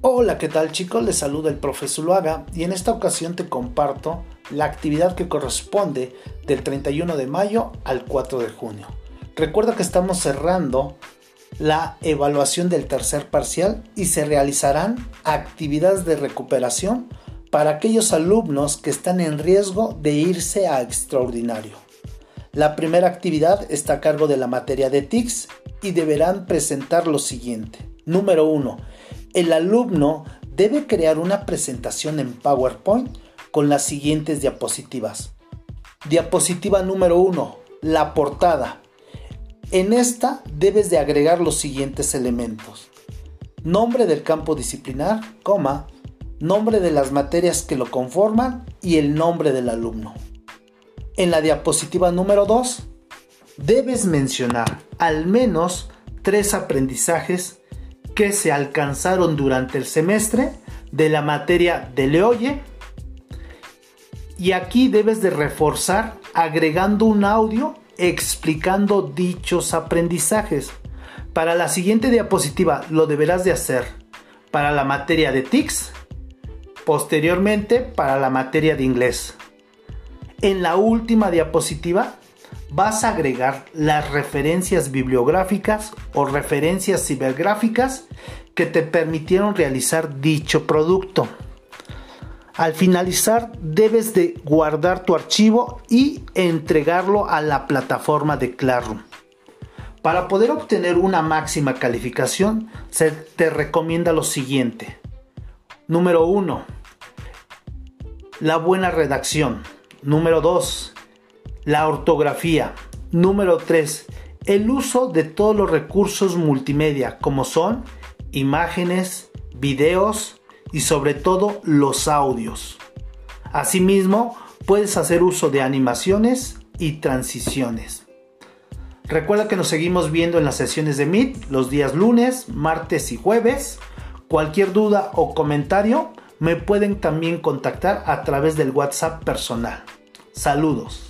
Hola, ¿qué tal chicos? Les saluda el profesor Luaga y en esta ocasión te comparto la actividad que corresponde del 31 de mayo al 4 de junio. Recuerda que estamos cerrando la evaluación del tercer parcial y se realizarán actividades de recuperación para aquellos alumnos que están en riesgo de irse a extraordinario. La primera actividad está a cargo de la materia de TICS y deberán presentar lo siguiente. Número 1 el alumno debe crear una presentación en PowerPoint con las siguientes diapositivas. Diapositiva número 1, la portada. En esta debes de agregar los siguientes elementos. Nombre del campo disciplinar, coma, nombre de las materias que lo conforman y el nombre del alumno. En la diapositiva número 2, debes mencionar al menos tres aprendizajes que se alcanzaron durante el semestre de la materia de Leoye. Y aquí debes de reforzar agregando un audio explicando dichos aprendizajes. Para la siguiente diapositiva lo deberás de hacer para la materia de TICS, posteriormente para la materia de inglés. En la última diapositiva vas a agregar las referencias bibliográficas o referencias cibergráficas que te permitieron realizar dicho producto. Al finalizar debes de guardar tu archivo y entregarlo a la plataforma de Classroom. Para poder obtener una máxima calificación se te recomienda lo siguiente. Número 1. La buena redacción. Número 2 la ortografía. Número 3. El uso de todos los recursos multimedia como son imágenes, videos y sobre todo los audios. Asimismo, puedes hacer uso de animaciones y transiciones. Recuerda que nos seguimos viendo en las sesiones de Meet los días lunes, martes y jueves. Cualquier duda o comentario me pueden también contactar a través del WhatsApp personal. Saludos.